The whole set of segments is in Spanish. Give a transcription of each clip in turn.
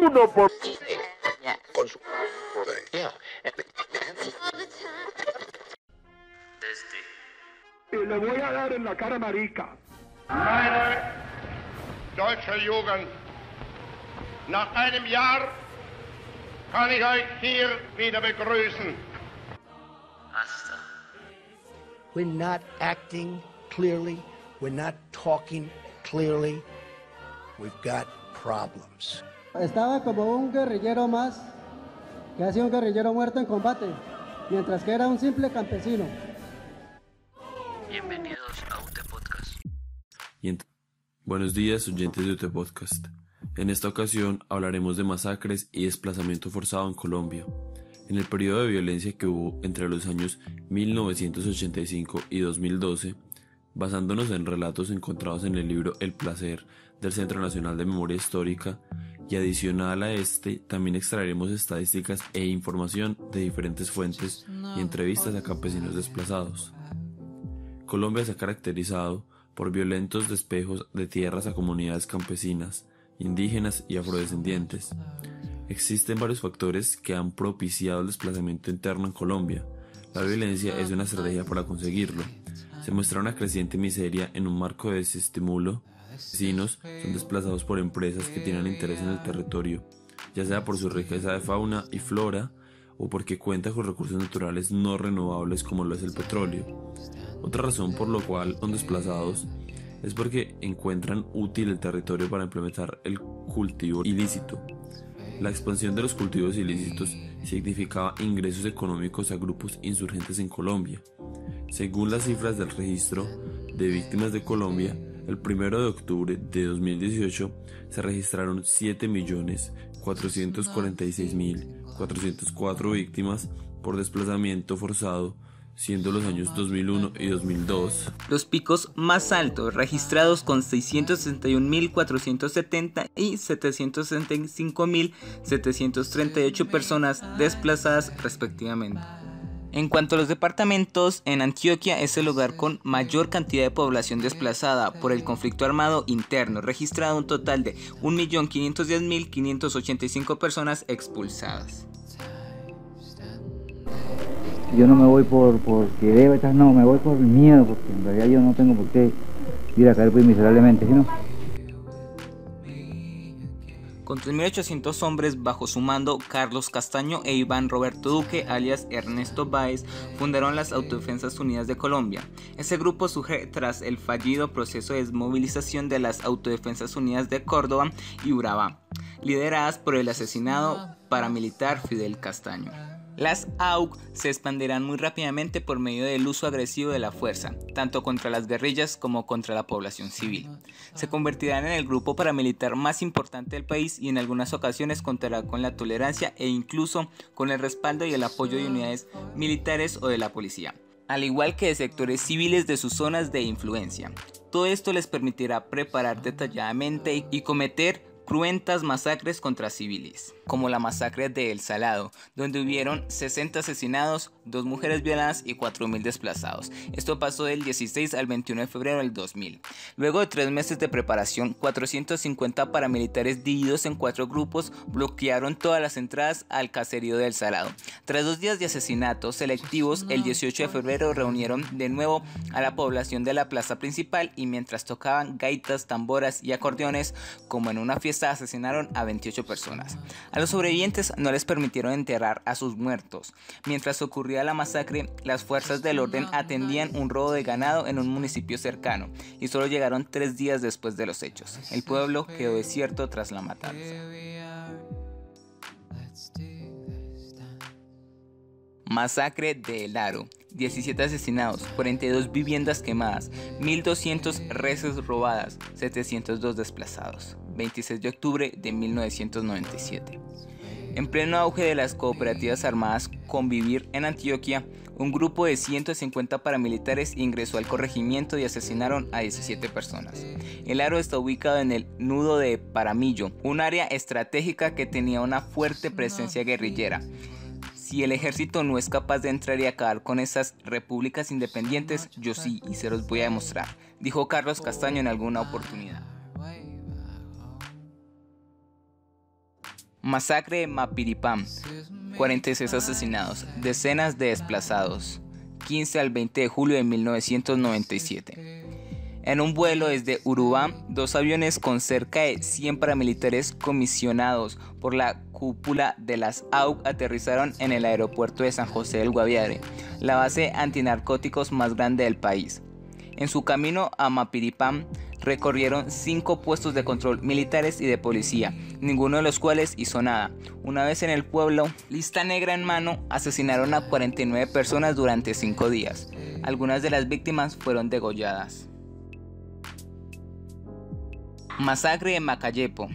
Uno por... Con su... Y le voy a dar en la cara marica. Meine deutsche Jugend, nach einem Jahr kann ich euch hier wieder begrüßen. We're not acting clearly. We're not talking clearly. We've got problems. Estaba como un guerrillero más, que ha sido un guerrillero muerto en combate, mientras que era un simple campesino. Bienvenidos a UT Podcast. Y Buenos días, oyentes de UT Podcast. En esta ocasión hablaremos de masacres y desplazamiento forzado en Colombia. En el periodo de violencia que hubo entre los años 1985 y 2012, basándonos en relatos encontrados en el libro El placer del Centro Nacional de Memoria Histórica, y adicional a este también extraeremos estadísticas e información de diferentes fuentes y entrevistas a campesinos desplazados. Colombia se ha caracterizado por violentos despejos de tierras a comunidades campesinas, indígenas y afrodescendientes. Existen varios factores que han propiciado el desplazamiento interno en Colombia. La violencia es una estrategia para conseguirlo. Se muestra una creciente miseria en un marco de desestimulo. Vecinos son desplazados por empresas que tienen interés en el territorio, ya sea por su riqueza de fauna y flora o porque cuenta con recursos naturales no renovables como lo es el petróleo. Otra razón por lo cual son desplazados es porque encuentran útil el territorio para implementar el cultivo ilícito. La expansión de los cultivos ilícitos significaba ingresos económicos a grupos insurgentes en Colombia. Según las cifras del registro de víctimas de Colombia, el 1 de octubre de 2018 se registraron 7.446.404 víctimas por desplazamiento forzado, siendo los años 2001 y 2002 Los picos más altos registrados con 661.470 y 765.738 personas desplazadas respectivamente. En cuanto a los departamentos, en Antioquia es el lugar con mayor cantidad de población desplazada por el conflicto armado interno, registrado un total de 1.510.585 personas expulsadas. Yo no me voy por porque debo estar, no, me voy por miedo, porque en realidad yo no tengo por qué ir a caer pues miserablemente, ¿sí no? Con 3.800 hombres bajo su mando, Carlos Castaño e Iván Roberto Duque, alias Ernesto Báez, fundaron las Autodefensas Unidas de Colombia. Ese grupo surge tras el fallido proceso de desmovilización de las Autodefensas Unidas de Córdoba y Urabá, lideradas por el asesinado paramilitar Fidel Castaño. Las AUC se expandirán muy rápidamente por medio del uso agresivo de la fuerza, tanto contra las guerrillas como contra la población civil. Se convertirán en el grupo paramilitar más importante del país y en algunas ocasiones contará con la tolerancia e incluso con el respaldo y el apoyo de unidades militares o de la policía, al igual que de sectores civiles de sus zonas de influencia. Todo esto les permitirá preparar detalladamente y- cometer cruentas masacres contra civiles, como la masacre de El Salado, donde hubieron 60 asesinados, dos mujeres violadas y 4.000 desplazados. Esto pasó del 16 al 21 de febrero del 2000. Luego de tres meses de preparación, 450 paramilitares divididos en cuatro grupos bloquearon todas las entradas al caserío del Salado. Tras dos días de asesinatos selectivos, el 18 de febrero reunieron de nuevo a la población de la plaza principal y mientras tocaban gaitas, tamboras y acordeones, como en una fiesta asesinaron a 28 personas. Los sobrevivientes no les permitieron enterrar a sus muertos. Mientras ocurría la masacre, las fuerzas del orden atendían un robo de ganado en un municipio cercano y solo llegaron tres días después de los hechos. El pueblo quedó desierto tras la matanza. Masacre de El Aro. 17 asesinados, 42 viviendas quemadas, 1.200 reses robadas, 702 desplazados. 26 de octubre de 1997. En pleno auge de las cooperativas armadas Convivir en Antioquia, un grupo de 150 paramilitares ingresó al corregimiento y asesinaron a 17 personas. El aro está ubicado en el nudo de Paramillo, un área estratégica que tenía una fuerte presencia guerrillera. Si el ejército no es capaz de entrar y acabar con esas repúblicas independientes, yo sí, y se los voy a demostrar, dijo Carlos Castaño en alguna oportunidad. Masacre de Mapiripam. 46 asesinados, decenas de desplazados. 15 al 20 de julio de 1997. En un vuelo desde Urubá, dos aviones con cerca de 100 paramilitares comisionados por la cúpula de las AUC aterrizaron en el aeropuerto de San José del Guaviare, la base antinarcóticos más grande del país. En su camino a Mapiripam, recorrieron cinco puestos de control militares y de policía, ninguno de los cuales hizo nada. Una vez en el pueblo, lista negra en mano, asesinaron a 49 personas durante cinco días. Algunas de las víctimas fueron degolladas. Masacre de Macayepo.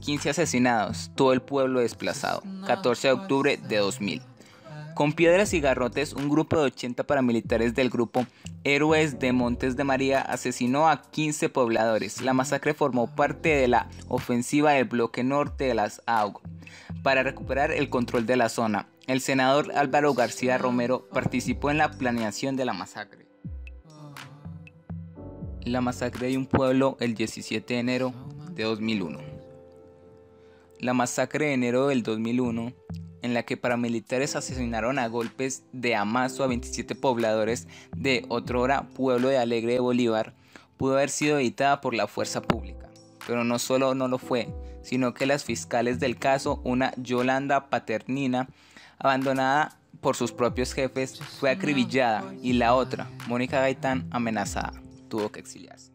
15 asesinados, todo el pueblo desplazado. 14 de octubre de 2000. Con piedras y garrotes, un grupo de 80 paramilitares del grupo Héroes de Montes de María asesinó a 15 pobladores. La masacre formó parte de la ofensiva del bloque norte de las AUG para recuperar el control de la zona. El senador Álvaro García Romero participó en la planeación de la masacre. La masacre de un pueblo el 17 de enero de 2001. La masacre de enero del 2001 en la que paramilitares asesinaron a golpes de amazo a 27 pobladores de otrora pueblo de Alegre de Bolívar, pudo haber sido editada por la fuerza pública. Pero no solo no lo fue, sino que las fiscales del caso, una Yolanda Paternina, abandonada por sus propios jefes, fue acribillada y la otra, Mónica Gaitán, amenazada, tuvo que exiliarse.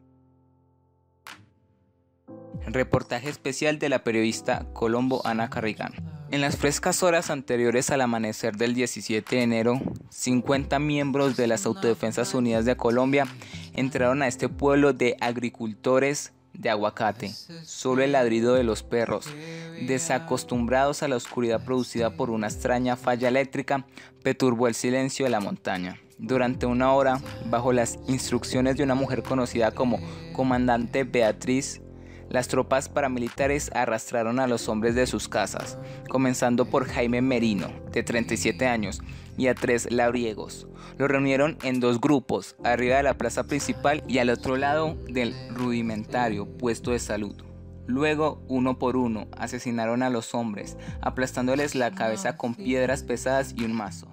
Reportaje especial de la periodista Colombo Ana Carrigán. En las frescas horas anteriores al amanecer del 17 de enero, 50 miembros de las Autodefensas Unidas de Colombia entraron a este pueblo de agricultores de aguacate. Solo el ladrido de los perros, desacostumbrados a la oscuridad producida por una extraña falla eléctrica, perturbó el silencio de la montaña. Durante una hora, bajo las instrucciones de una mujer conocida como Comandante Beatriz, las tropas paramilitares arrastraron a los hombres de sus casas, comenzando por Jaime Merino, de 37 años, y a tres labriegos. Los reunieron en dos grupos, arriba de la plaza principal y al otro lado del rudimentario puesto de salud. Luego, uno por uno, asesinaron a los hombres, aplastándoles la cabeza con piedras pesadas y un mazo.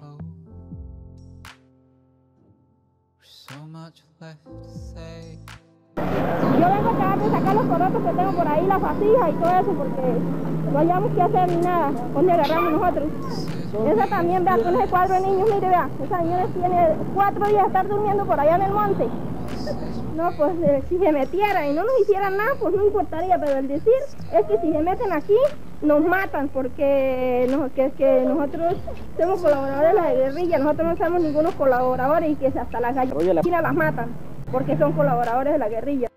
Yo vengo a acabar de sacar los corotos que tengo por ahí, las vasijas y todo eso, porque no hayamos que hacer ni nada. ¿Dónde agarramos nosotros? Esa también, vea, con ese cuadro de niños, mire, vea, esa niña tiene cuatro días de estar durmiendo por allá en el monte. No, pues eh, si se metieran y no nos hicieran nada, pues no importaría, pero el decir es que si se meten aquí, nos matan, porque no, que, que nosotros somos colaboradores de la guerrilla, nosotros no somos ningunos colaboradores y que hasta las gallinas las matan porque son colaboradores de la guerrilla.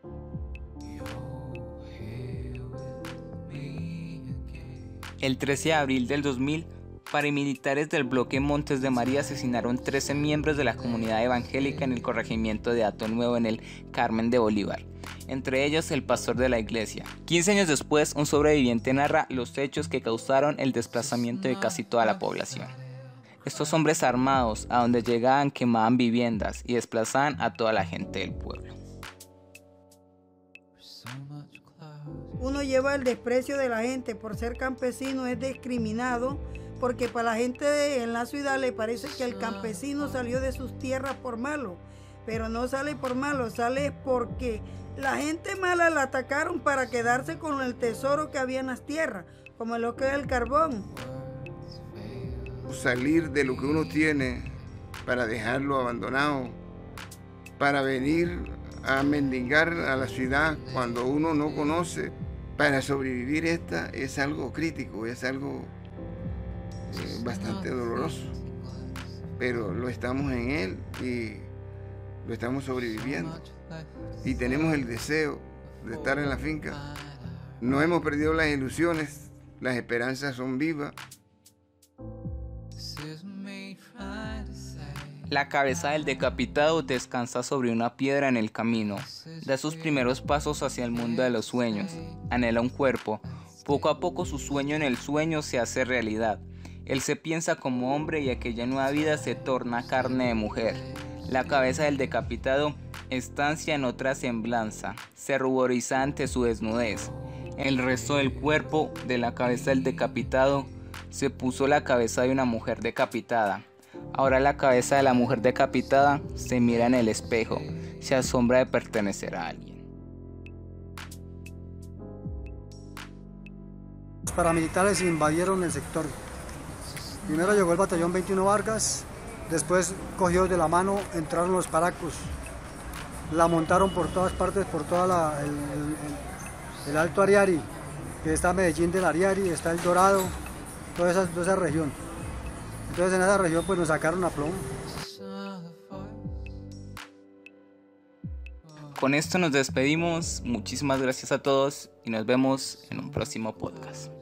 El 13 de abril del 2000, paramilitares del bloque Montes de María asesinaron 13 miembros de la comunidad evangélica en el corregimiento de Ato Nuevo en el Carmen de Bolívar, entre ellos el pastor de la iglesia. 15 años después, un sobreviviente narra los hechos que causaron el desplazamiento de casi toda la población. Estos hombres armados a donde llegaban quemaban viviendas y desplazaban a toda la gente del pueblo. Uno lleva el desprecio de la gente por ser campesino, es discriminado, porque para la gente en la ciudad le parece que el campesino salió de sus tierras por malo, pero no sale por malo, sale porque la gente mala la atacaron para quedarse con el tesoro que había en las tierras, como lo que es el carbón salir de lo que uno tiene para dejarlo abandonado, para venir a mendigar a la ciudad cuando uno no conoce. Para sobrevivir esta es algo crítico, es algo eh, bastante doloroso, pero lo estamos en él y lo estamos sobreviviendo. Y tenemos el deseo de estar en la finca. No hemos perdido las ilusiones, las esperanzas son vivas. La cabeza del decapitado descansa sobre una piedra en el camino. Da sus primeros pasos hacia el mundo de los sueños. Anhela un cuerpo. Poco a poco su sueño en el sueño se hace realidad. Él se piensa como hombre y aquella nueva vida se torna carne de mujer. La cabeza del decapitado estancia en otra semblanza, se ruboriza ante su desnudez. el resto del cuerpo de la cabeza del decapitado se puso la cabeza de una mujer decapitada. Ahora la cabeza de la mujer decapitada se mira en el espejo, se asombra de pertenecer a alguien. Los paramilitares invadieron el sector. Primero llegó el batallón 21 Vargas, después cogió de la mano, entraron los paracos, la montaron por todas partes, por toda el, Alto Ariari, que está Medellín del Ariari, está el Dorado, toda esa región. Entonces en esa región pues nos sacaron a plomo. Con esto nos despedimos, muchísimas gracias a todos y nos vemos en un próximo podcast.